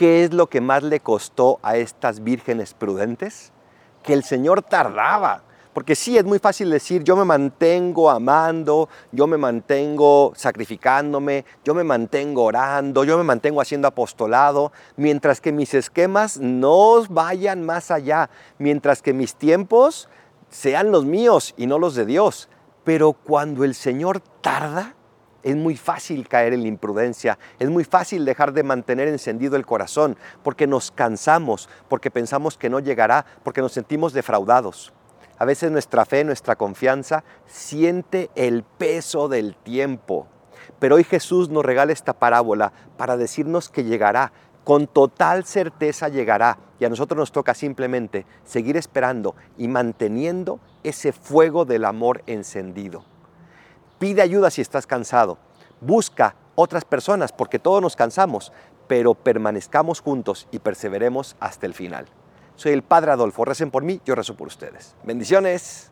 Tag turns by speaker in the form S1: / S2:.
S1: ¿Qué es lo que más le costó a estas vírgenes prudentes? Que el Señor tardaba. Porque sí, es muy fácil decir, yo me mantengo amando, yo me mantengo sacrificándome, yo me mantengo orando, yo me mantengo haciendo apostolado, mientras que mis esquemas no vayan más allá, mientras que mis tiempos sean los míos y no los de Dios. Pero cuando el Señor tarda, es muy fácil caer en la imprudencia, es muy fácil dejar de mantener encendido el corazón, porque nos cansamos, porque pensamos que no llegará, porque nos sentimos defraudados. A veces nuestra fe, nuestra confianza siente el peso del tiempo. Pero hoy Jesús nos regala esta parábola para decirnos que llegará, con total certeza llegará. Y a nosotros nos toca simplemente seguir esperando y manteniendo ese fuego del amor encendido. Pide ayuda si estás cansado. Busca otras personas porque todos nos cansamos, pero permanezcamos juntos y perseveremos hasta el final. Soy el Padre Adolfo. Recen por mí, yo rezo por ustedes. Bendiciones.